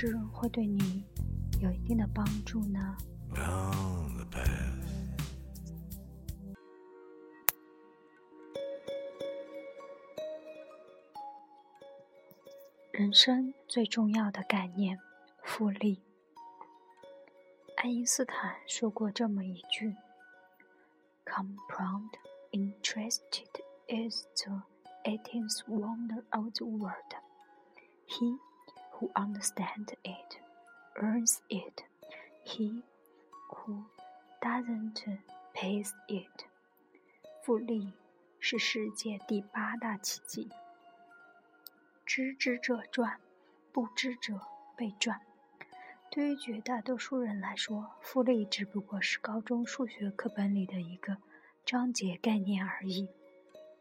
是会对你有一定的帮助呢？人生最重要的概念——复利。爱因斯坦说过这么一句：“Compound interest is the eighteenth wonder of the world. He who understands it earns it. He who doesn't pays it.” 复利是世界第八大奇迹。知之者赚，不知者被赚。对于绝大多数人来说，复利只不过是高中数学课本里的一个章节概念而已。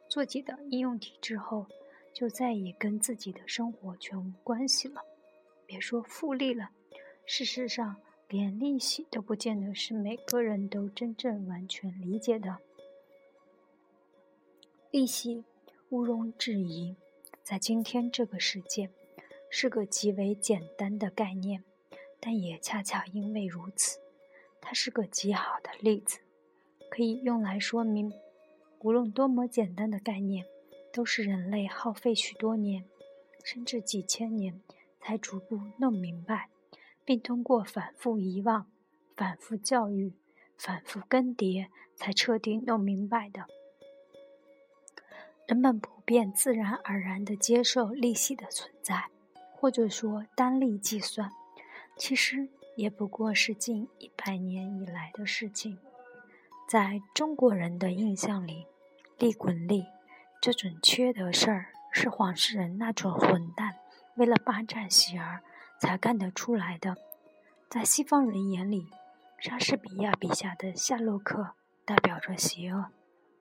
做几道应用题之后，就再也跟自己的生活全无关系了。别说复利了，事实上，连利息都不见得是每个人都真正完全理解的。利息，毋庸置疑。在今天这个世界，是个极为简单的概念，但也恰恰因为如此，它是个极好的例子，可以用来说明，无论多么简单的概念，都是人类耗费许多年，甚至几千年，才逐步弄明白，并通过反复遗忘、反复教育、反复更迭，才彻底弄明白的。人们普遍自然而然地接受利息的存在，或者说单利计算，其实也不过是近一百年以来的事情。在中国人的印象里，利滚利这准缺德事儿是黄世仁那种混蛋为了霸占喜儿才干得出来的。在西方人眼里，莎士比亚笔下的夏洛克代表着邪恶。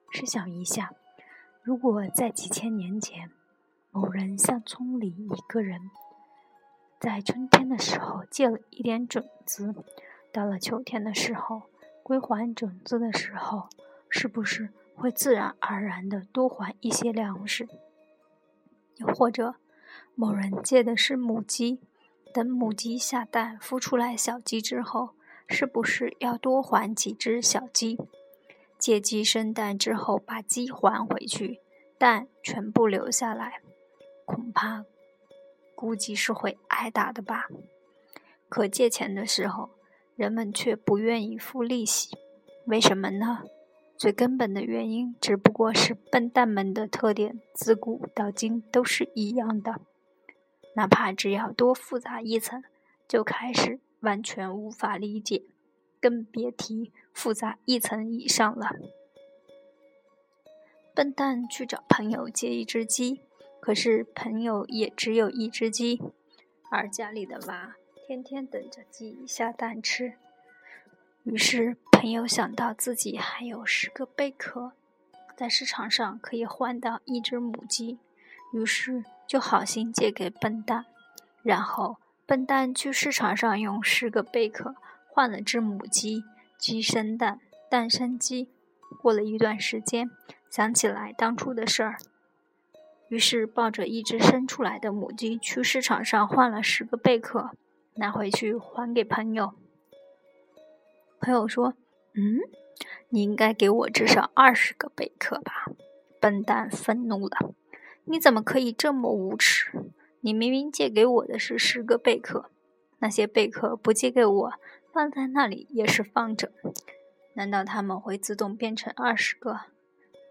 试想一下。如果在几千年前，某人向村里一个人在春天的时候借了一点种子，到了秋天的时候归还种子的时候，是不是会自然而然的多还一些粮食？又或者，某人借的是母鸡，等母鸡下蛋孵出来小鸡之后，是不是要多还几只小鸡？借鸡生蛋之后，把鸡还回去，蛋全部留下来，恐怕估计是会挨打的吧。可借钱的时候，人们却不愿意付利息，为什么呢？最根本的原因只不过是笨蛋们的特点，自古到今都是一样的。哪怕只要多复杂一层，就开始完全无法理解。更别提复杂一层以上了。笨蛋去找朋友借一只鸡，可是朋友也只有一只鸡，而家里的娃天天等着鸡下蛋吃。于是朋友想到自己还有十个贝壳，在市场上可以换到一只母鸡，于是就好心借给笨蛋。然后笨蛋去市场上用十个贝壳。换了只母鸡，鸡生蛋，蛋生鸡。过了一段时间，想起来当初的事儿，于是抱着一只生出来的母鸡去市场上换了十个贝壳，拿回去还给朋友。朋友说：“嗯，你应该给我至少二十个贝壳吧？”笨蛋愤怒了：“你怎么可以这么无耻？你明明借给我的是十个贝壳，那些贝壳不借给我。”放在那里也是放着，难道他们会自动变成二十个？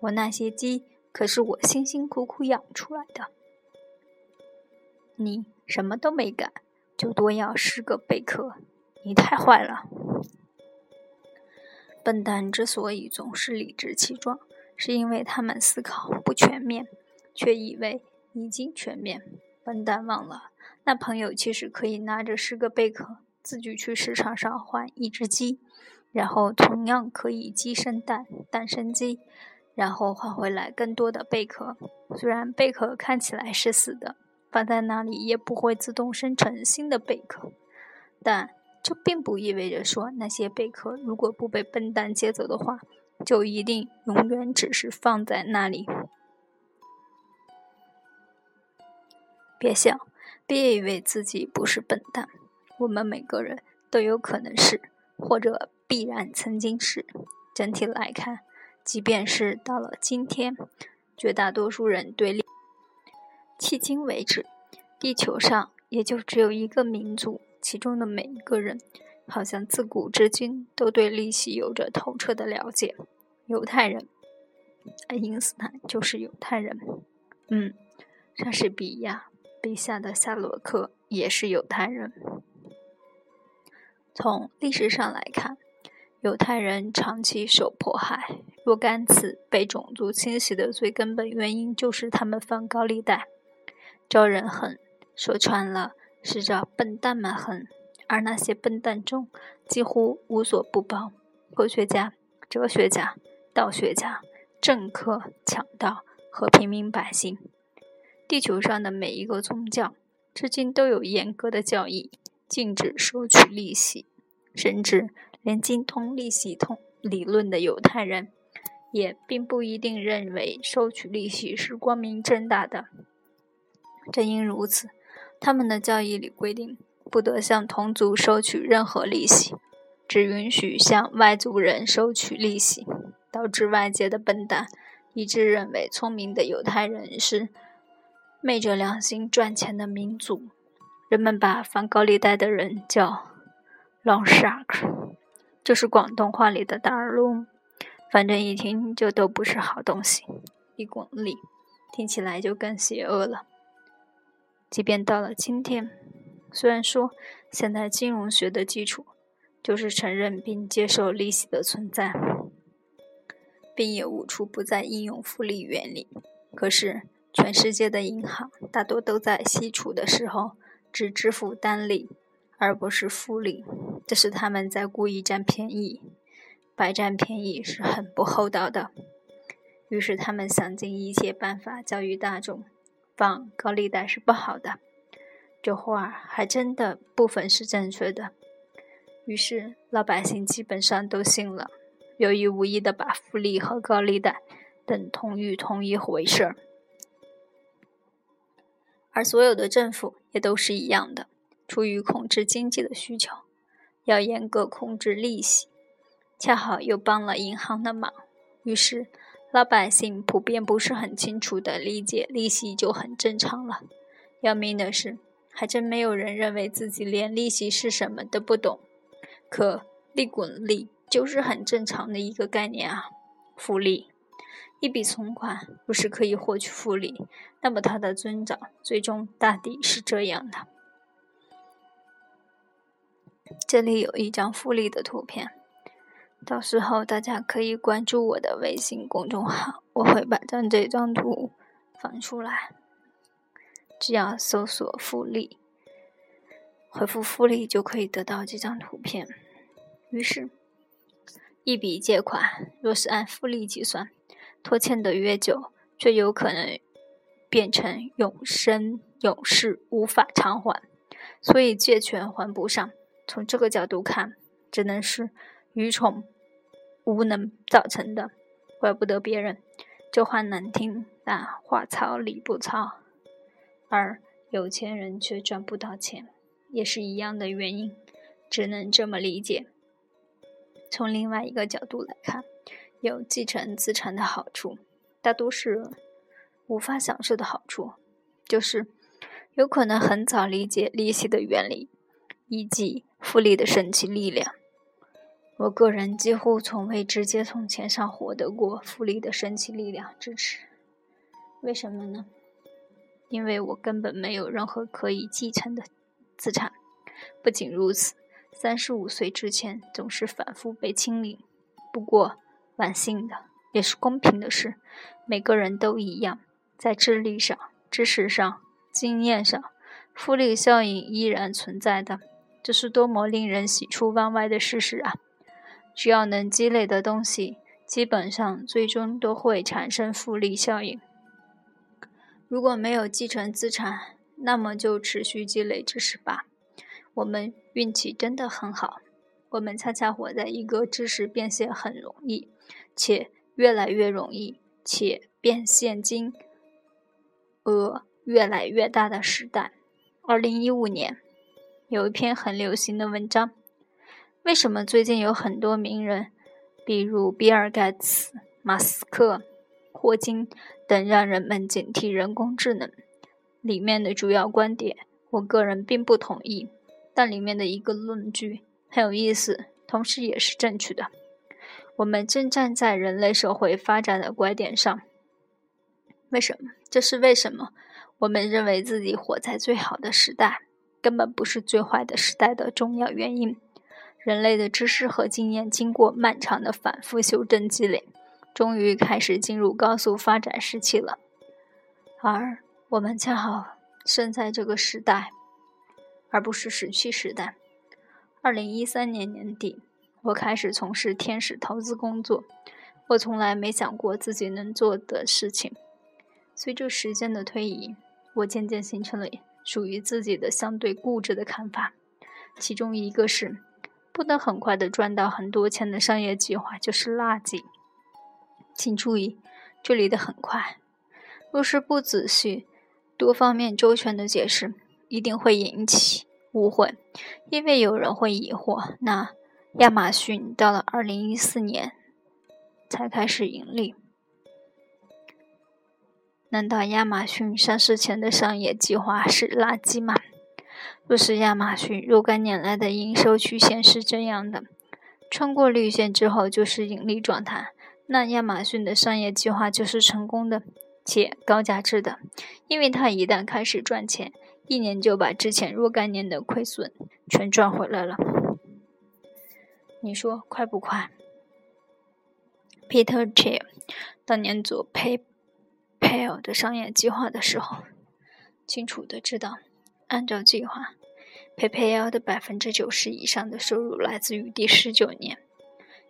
我那些鸡可是我辛辛苦苦养出来的。你什么都没干，就多要十个贝壳，你太坏了！笨蛋之所以总是理直气壮，是因为他们思考不全面，却以为已经全面。笨蛋忘了，那朋友其实可以拿着十个贝壳。自己去市场上换一只鸡，然后同样可以鸡生蛋，蛋生鸡，然后换回来更多的贝壳。虽然贝壳看起来是死的，放在那里也不会自动生成新的贝壳，但这并不意味着说那些贝壳如果不被笨蛋接走的话，就一定永远只是放在那里。别想，别以为自己不是笨蛋，我们每个人都有可能是，或者必然曾经是。整体来看，即便是到了今天，绝大多数人对迄今为止，地球上也就只有一个民族，其中的每一个人，好像自古至今都对利息有着透彻的了解。犹太人，爱因斯坦就是犹太人。嗯，莎士比亚笔下的夏洛克也是犹太人。从历史上来看。犹太人长期受迫害，若干次被种族清洗的最根本原因就是他们放高利贷，招人恨。说穿了，是招笨蛋们恨。而那些笨蛋中，几乎无所不包：科学家、哲学家、道学家、政客、强盗和平民百姓。地球上的每一个宗教，至今都有严格的教义，禁止收取利息，甚至。连精通利息通理论的犹太人，也并不一定认为收取利息是光明正大的。正因如此，他们的教义里规定，不得向同族收取任何利息，只允许向外族人收取利息，导致外界的笨蛋一致认为聪明的犹太人是昧着良心赚钱的民族。人们把放高利贷的人叫 “long shark”。就是广东话里的大耳窿，反正一听就都不是好东西。利滚利，听起来就更邪恶了。即便到了今天，虽然说现代金融学的基础就是承认并接受利息的存在，并也无处不在应用复利原理，可是全世界的银行大多都在吸储的时候只支付单利。而不是复利，这是他们在故意占便宜，白占便宜是很不厚道的。于是他们想尽一切办法教育大众，放高利贷是不好的。这话还真的部分是正确的。于是老百姓基本上都信了，有意无意的把复利和高利贷等同于同一回事儿。而所有的政府也都是一样的。出于控制经济的需求，要严格控制利息，恰好又帮了银行的忙，于是老百姓普遍不是很清楚的理解利息就很正常了。要命的是，还真没有人认为自己连利息是什么都不懂。可利滚利就是很正常的一个概念啊！复利，一笔存款不是可以获取复利，那么它的增长最终大抵是这样的。这里有一张复利的图片，到时候大家可以关注我的微信公众号，我会把张这张图放出来。只要搜索“复利”，回复“复利”就可以得到这张图片。于是，一笔借款若是按复利计算，拖欠的越久，就有可能变成永生永世无法偿还，所以借权还不上。从这个角度看，只能是愚蠢、无能造成的，怪不得别人。这话难听，但话糙理不糙。而有钱人却赚不到钱，也是一样的原因，只能这么理解。从另外一个角度来看，有继承资产的好处，大多是无法享受的好处，就是有可能很早理解利息的原理。以及复利的神奇力量，我个人几乎从未直接从钱上获得过复利的神奇力量支持。为什么呢？因为我根本没有任何可以继承的资产。不仅如此，三十五岁之前总是反复被清理。不过，万幸的也是公平的事，每个人都一样，在智力上、知识上、经验上，复利效应依然存在的。这是多么令人喜出望外的事实啊！只要能积累的东西，基本上最终都会产生复利效应。如果没有继承资产，那么就持续积累知识吧。我们运气真的很好。我们恰恰活在一个知识变现很容易，且越来越容易，且变现金额越来越大的时代。二零一五年，有一篇很流行的文章：为什么最近有很多名人，比如比尔·盖茨、马斯克、霍金等，让人们警惕人工智能？里面的主要观点，我个人并不同意，但里面的一个论据。很有意思，同时也是正确的。我们正站在人类社会发展的拐点上。为什么？这是为什么？我们认为自己活在最好的时代，根本不是最坏的时代的重要原因。人类的知识和经验经过漫长的反复修正积累，终于开始进入高速发展时期了。而我们恰好生在这个时代，而不是石器时代。二零一三年年底，我开始从事天使投资工作。我从来没想过自己能做的事情。随着时间的推移，我渐渐形成了属于自己的相对固执的看法。其中一个是，不能很快的赚到很多钱的商业计划就是垃圾。请注意，这里的“很快”，若是不仔细、多方面周全的解释，一定会引起。误会，因为有人会疑惑：那亚马逊到了二零一四年才开始盈利，难道亚马逊上市前的商业计划是垃圾吗？若是亚马逊若干年来的营收曲线是这样的，穿过绿线之后就是盈利状态，那亚马逊的商业计划就是成功的且高价值的，因为它一旦开始赚钱。一年就把之前若干年的亏损全赚回来了，你说快不快？Peter Thiel 当年做 PayPal 的商业计划的时候，清楚的知道，按照计划，PayPal 的百分之九十以上的收入来自于第十九年，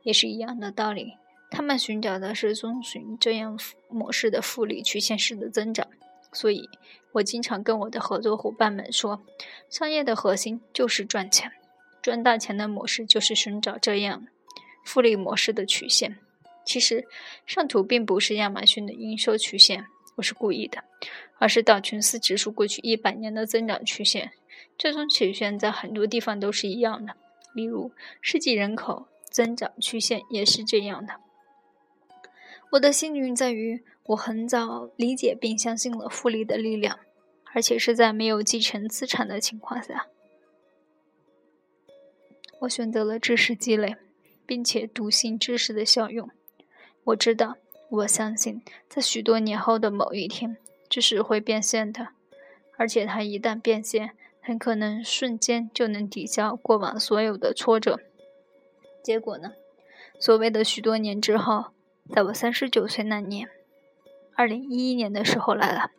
也是一样的道理。他们寻找的是遵循这样模式的复利曲线式的增长。所以，我经常跟我的合作伙伴们说，商业的核心就是赚钱，赚大钱的模式就是寻找这样复利模式的曲线。其实，上图并不是亚马逊的营收曲线，我是故意的，而是道琼斯指数过去一百年的增长曲线。这种曲线在很多地方都是一样的，例如世纪人口增长曲线也是这样的。我的幸运在于。我很早理解并相信了复利的力量，而且是在没有继承资产的情况下。我选择了知识积累，并且笃信知识的效用。我知道，我相信，在许多年后的某一天，知识会变现的，而且它一旦变现，很可能瞬间就能抵消过往所有的挫折。结果呢？所谓的许多年之后，在我三十九岁那年。二零一一年的时候来了，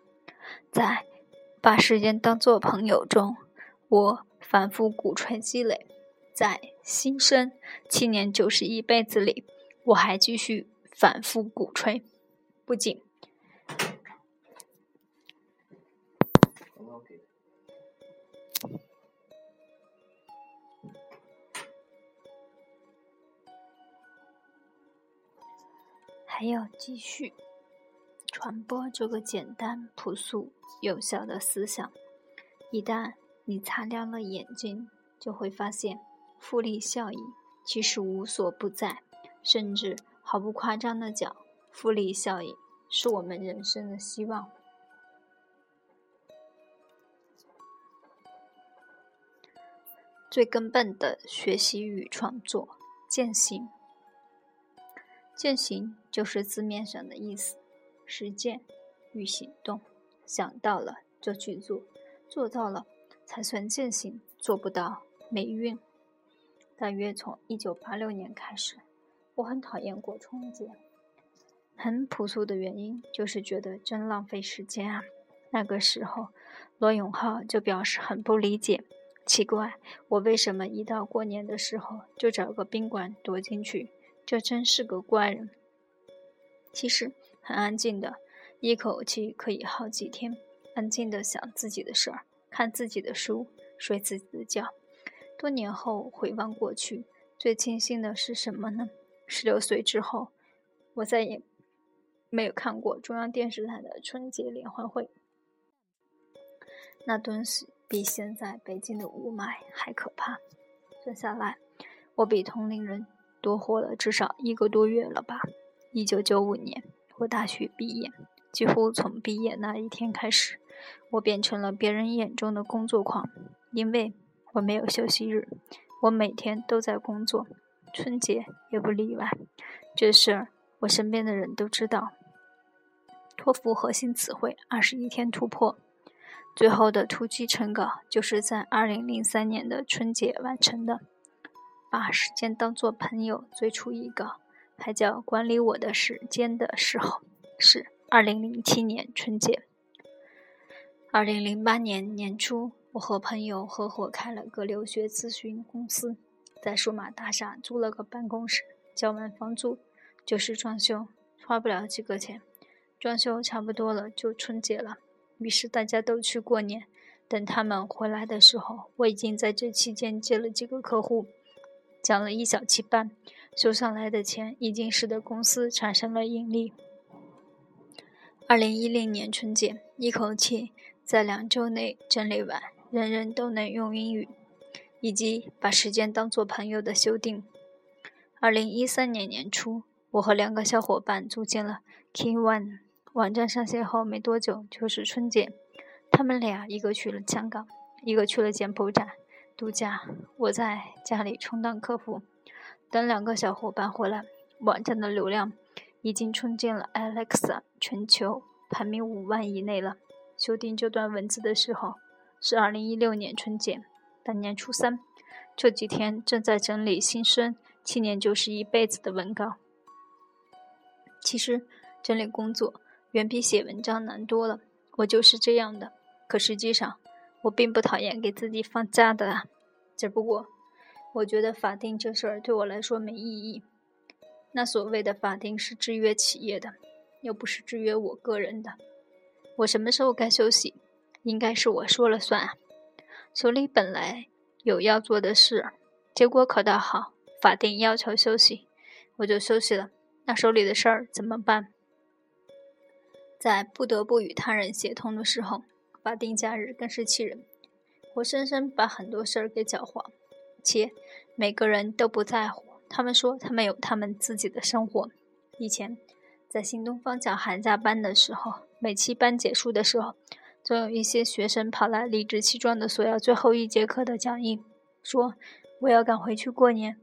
在把时间当做朋友中，我反复鼓吹积累，在新生七年就是一辈子里，我还继续反复鼓吹，不仅还要继续。传播这个简单、朴素、有效的思想。一旦你擦亮了眼睛，就会发现复利效应其实无所不在。甚至毫不夸张的讲，复利效应是我们人生的希望。最根本的学习与创作，践行。践行就是字面上的意思。实践与行动，想到了就去做，做到了才算践行，做不到没用。大约从一九八六年开始，我很讨厌过春节，很朴素的原因就是觉得真浪费时间啊。那个时候，罗永浩就表示很不理解，奇怪我为什么一到过年的时候就找个宾馆躲进去，这真是个怪人。其实。很安静的，一口气可以好几天，安静的想自己的事儿，看自己的书，睡自己的觉。多年后回望过去，最庆幸的是什么呢？十六岁之后，我再也没有看过中央电视台的春节联欢会。那东西比现在北京的雾霾还可怕。算下来，我比同龄人多活了至少一个多月了吧？一九九五年，我大学毕业，几乎从毕业那一天开始，我变成了别人眼中的工作狂，因为我没有休息日，我每天都在工作，春节也不例外。这事儿我身边的人都知道。托福核心词汇二十一天突破。最后的突击成稿就是在二零零三年的春节完成的。把时间当作朋友，最初一个还叫管理我的时间的时候，是二零零七年春节。二零零八年年初，我和朋友合伙开了个留学咨询公司，在数码大厦租了个办公室，交完房租就是装修，花不了几个钱，装修差不多了就春节了。于是大家都去过年。等他们回来的时候，我已经在这期间接了几个客户，讲了一小期班，收上来的钱已经使得公司产生了盈利。二零一零年春节，一口气在两周内整理完人人都能用英语，以及把时间当做朋友的修订。二零一三年年初，我和两个小伙伴组建了 Key One。网站上线后没多久就是春节，他们俩一个去了香港，一个去了柬埔寨度假。我在家里充当客服，等两个小伙伴回来，网站的流量已经冲进了 Alexa 全球排名五万以内了。修订这段文字的时候是二零一六年春节，大年初三。这几天正在整理新生七年就是一辈子的文稿。其实整理工作。远比写文章难多了，我就是这样的。可实际上，我并不讨厌给自己放假的啊，只不过我觉得法定这事儿对我来说没意义。那所谓的法定是制约企业的，又不是制约我个人的。我什么时候该休息，应该是我说了算。手里本来有要做的事，结果可倒好，法定要求休息，我就休息了。那手里的事儿怎么办？在不得不与他人协同的时候，法定假日更是气人，活生生把很多事儿给搅黄，且每个人都不在乎。他们说他们有他们自己的生活。以前在新东方讲寒假班的时候，每期班结束的时候，总有一些学生跑来理直气壮地索要最后一节课的讲义，说我要赶回去过年。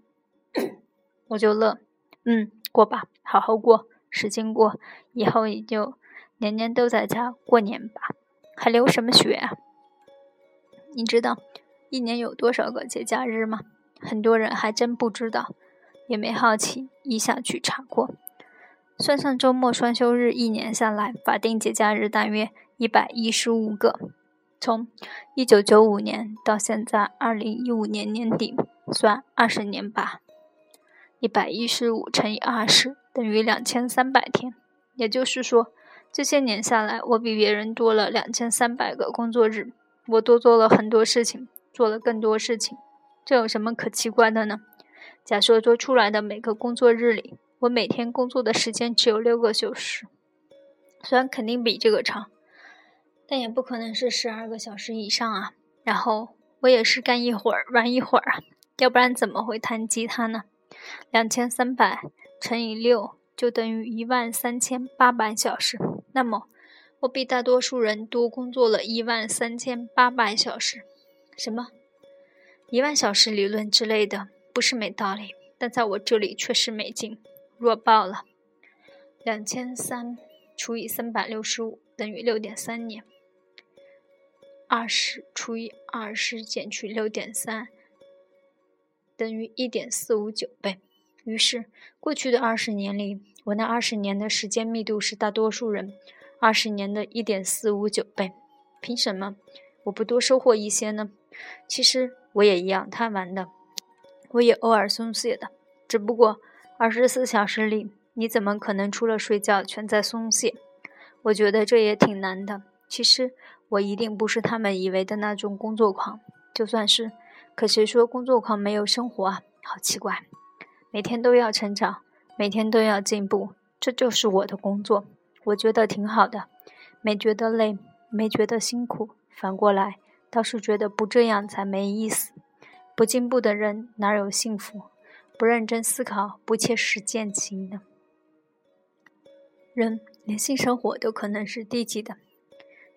我就乐，嗯，过吧，好好过，使劲过，以后也就。年年都在家过年吧，还留什么学啊？你知道一年有多少个节假日吗？很多人还真不知道，也没好奇一下去查过。算上周末双休日，一年下来，法定节假日大约一百一十五个。从一九九五年到现在二零一五年年底，算二十年吧。一百一十五乘以二十等于两千三百天，也就是说。这些年下来，我比别人多了两千三百个工作日，我多做了很多事情，做了更多事情，这有什么可奇怪的呢？假设多出来的每个工作日里，我每天工作的时间只有六个小时，虽然肯定比这个长，但也不可能是十二个小时以上啊。然后我也是干一会儿玩一会儿啊，要不然怎么会弹吉他呢？两千三百乘以六就等于一万三千八百小时。那么，我比大多数人多工作了一万三千八百小时。什么？一万小时理论之类的，不是没道理，但在我这里确实没劲，弱爆了。两千三除以三百六十五等于六点三年。二十除以二十减去六点三等于一点四五九倍。于是，过去的二十年里。我那二十年的时间密度是大多数人二十年的一点四五九倍，凭什么我不多收获一些呢？其实我也一样贪玩的，我也偶尔松懈的，只不过二十四小时里，你怎么可能除了睡觉全在松懈？我觉得这也挺难的。其实我一定不是他们以为的那种工作狂，就算是可谁说工作狂没有生活啊？好奇怪！每天都要成长，每天都要进步，这就是我的工作，我觉得挺好的，没觉得累，没觉得辛苦，反过来倒是觉得不这样才没意思。不进步的人哪有幸福？不认真思考，不切实践行的？人连性生活都可能是低级的，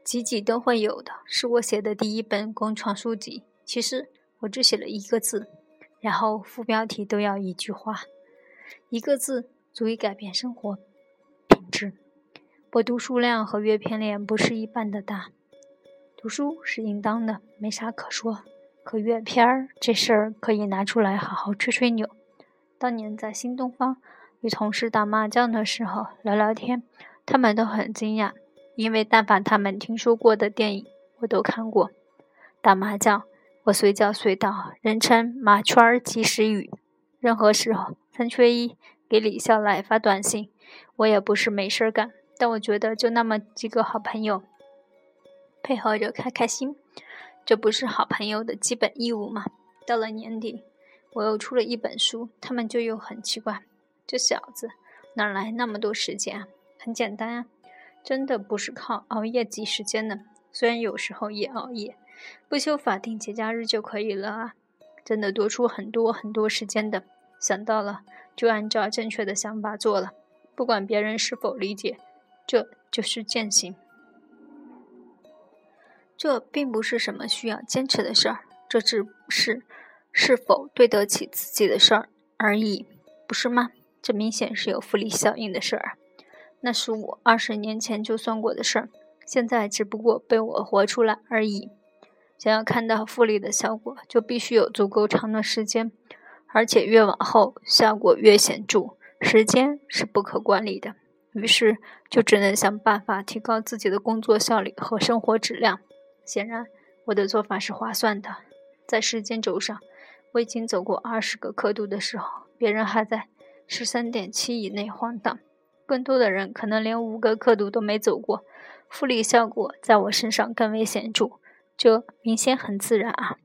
几几都会有的。是我写的第一本工创书籍，其实我只写了一个字。然后副标题都要一句话，一个字足以改变生活品质。我读书量和阅片量不是一般的大，读书是应当的，没啥可说。可阅片儿这事儿可以拿出来好好吹吹牛。当年在新东方与同事打麻将的时候聊聊天，他们都很惊讶，因为但凡他们听说过的电影，我都看过。打麻将。我随叫随到，人称麻圈及时雨。任何时候三缺一，给李笑来发短信，我也不是没事儿干。但我觉得就那么几个好朋友，配合着开开心，这不是好朋友的基本义务吗？到了年底，我又出了一本书，他们就又很奇怪，这小子哪来那么多时间啊？很简单啊，真的不是靠熬夜挤时间的，虽然有时候也熬夜。不休法定节假日就可以了啊！真的多出很多很多时间的。想到了，就按照正确的想法做了，不管别人是否理解，这就是践行。这并不是什么需要坚持的事儿，这只是是否对得起自己的事儿而已，不是吗？这明显是有复利效应的事儿，那是我二十年前就算过的事儿，现在只不过被我活出来而已。想要看到复利的效果，就必须有足够长的时间，而且越往后效果越显著。时间是不可管理的，于是就只能想办法提高自己的工作效率和生活质量。显然，我的做法是划算的。在时间轴上，我已经走过二十个刻度的时候，别人还在十三点七以内晃荡，更多的人可能连五个刻度都没走过。复利效果在我身上更为显著。这明显很自然啊！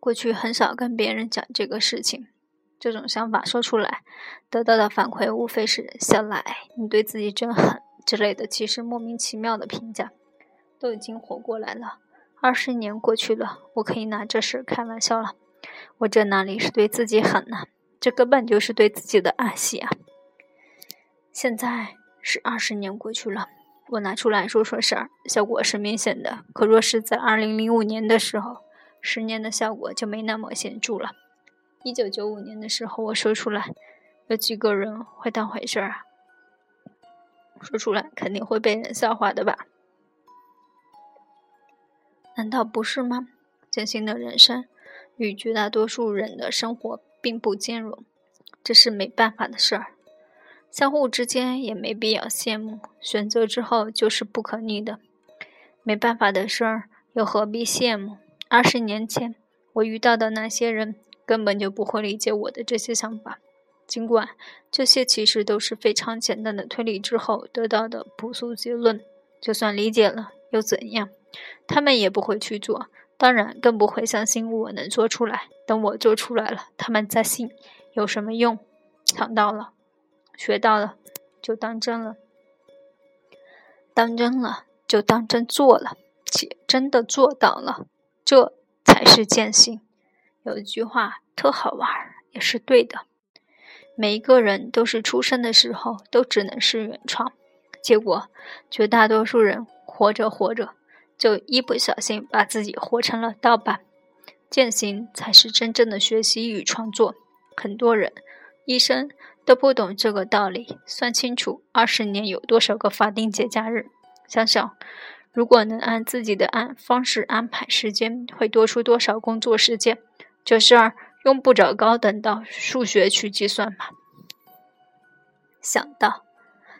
过去很少跟别人讲这个事情，这种想法说出来，得到的反馈无非是“小赖，你对自己真狠”之类的，其实莫名其妙的评价。都已经活过来了，二十年过去了，我可以拿这事开玩笑了。我这哪里是对自己狠呢？这根本就是对自己的爱惜啊！现在是二十年过去了。我拿出来说说事儿，效果是明显的。可若是在二零零五年的时候，十年的效果就没那么显著了。一九九五年的时候，我说出来，有几个人会当回事儿啊？说出来肯定会被人笑话的吧？难道不是吗？艰辛的人生与绝大多数人的生活并不兼容，这是没办法的事儿。相互之间也没必要羡慕，选择之后就是不可逆的，没办法的事儿又何必羡慕？二十年前我遇到的那些人根本就不会理解我的这些想法，尽管这些其实都是非常简单的推理之后得到的朴素结论。就算理解了又怎样？他们也不会去做，当然更不会相信我能做出来。等我做出来了，他们再信有什么用？想到了。学到了，就当真了；当真了，就当真做了，且真的做到了，这才是践行。有一句话特好玩，也是对的：每一个人都是出生的时候都只能是原创，结果绝大多数人活着活着就一不小心把自己活成了盗版。践行才是真正的学习与创作。很多人一生。都不懂这个道理，算清楚二十年有多少个法定节假日。想想，如果能按自己的安方式安排时间，会多出多少工作时间？这事儿用不着高等到数学去计算吧。想到，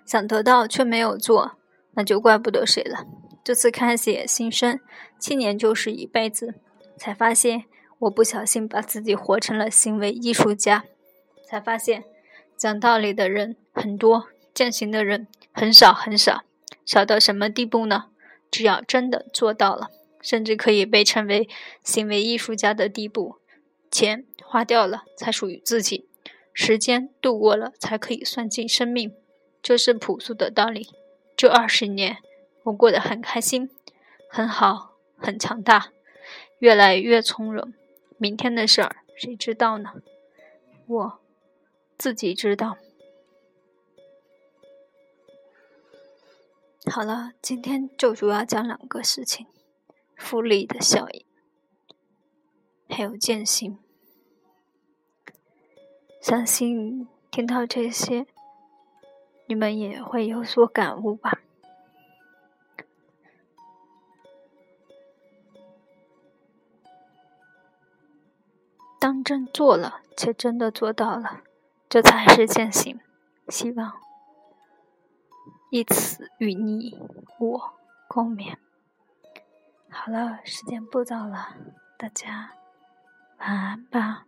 想得到却没有做，那就怪不得谁了。这次开写新生，七年就是一辈子，才发现我不小心把自己活成了行为艺术家，才发现。讲道理的人很多，践行的人很少很少。小到什么地步呢？只要真的做到了，甚至可以被称为行为艺术家的地步。钱花掉了才属于自己，时间度过了才可以算计生命，这是朴素的道理。这二十年，我过得很开心，很好，很强大，越来越从容。明天的事儿谁知道呢？我自己知道。好了，今天就主要讲两个事情：复利的效应，还有践行。相信听到这些，你们也会有所感悟吧。当真做了，且真的做到了，这才是践行。希望。以此与你我共勉。好了，时间不早了，大家晚安吧。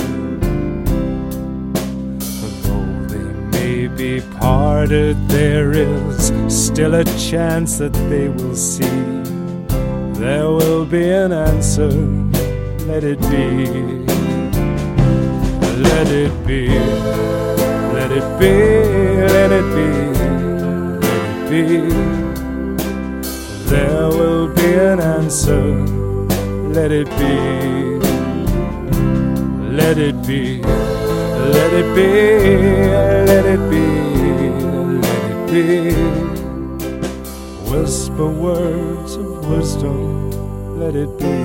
Be parted, there is still a chance that they will see. There will be an answer, let it be. Let it be, let it be, let it be, let it be. There will be an answer, let it be. Let it be. Let it be, let it be, let it be. Whisper words of wisdom, let it be.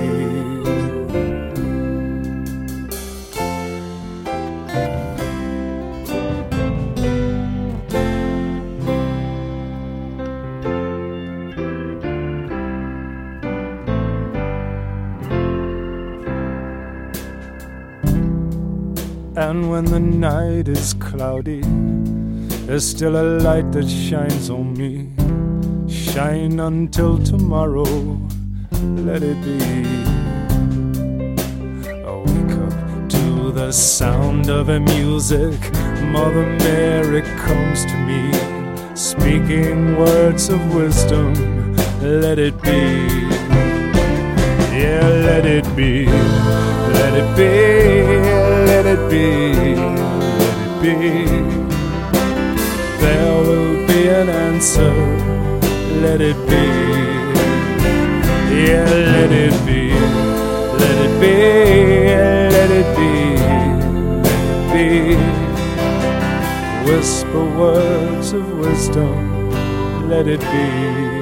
Night is cloudy, there's still a light that shines on me. Shine until tomorrow, let it be. I wake up to the sound of a music. Mother Mary comes to me, speaking words of wisdom. Let it be. Yeah, let it be. Let it be let it be, be. There will be an answer, let it be. Yeah, let it be, let it be, let it be, let it be. Whisper words of wisdom, let it be.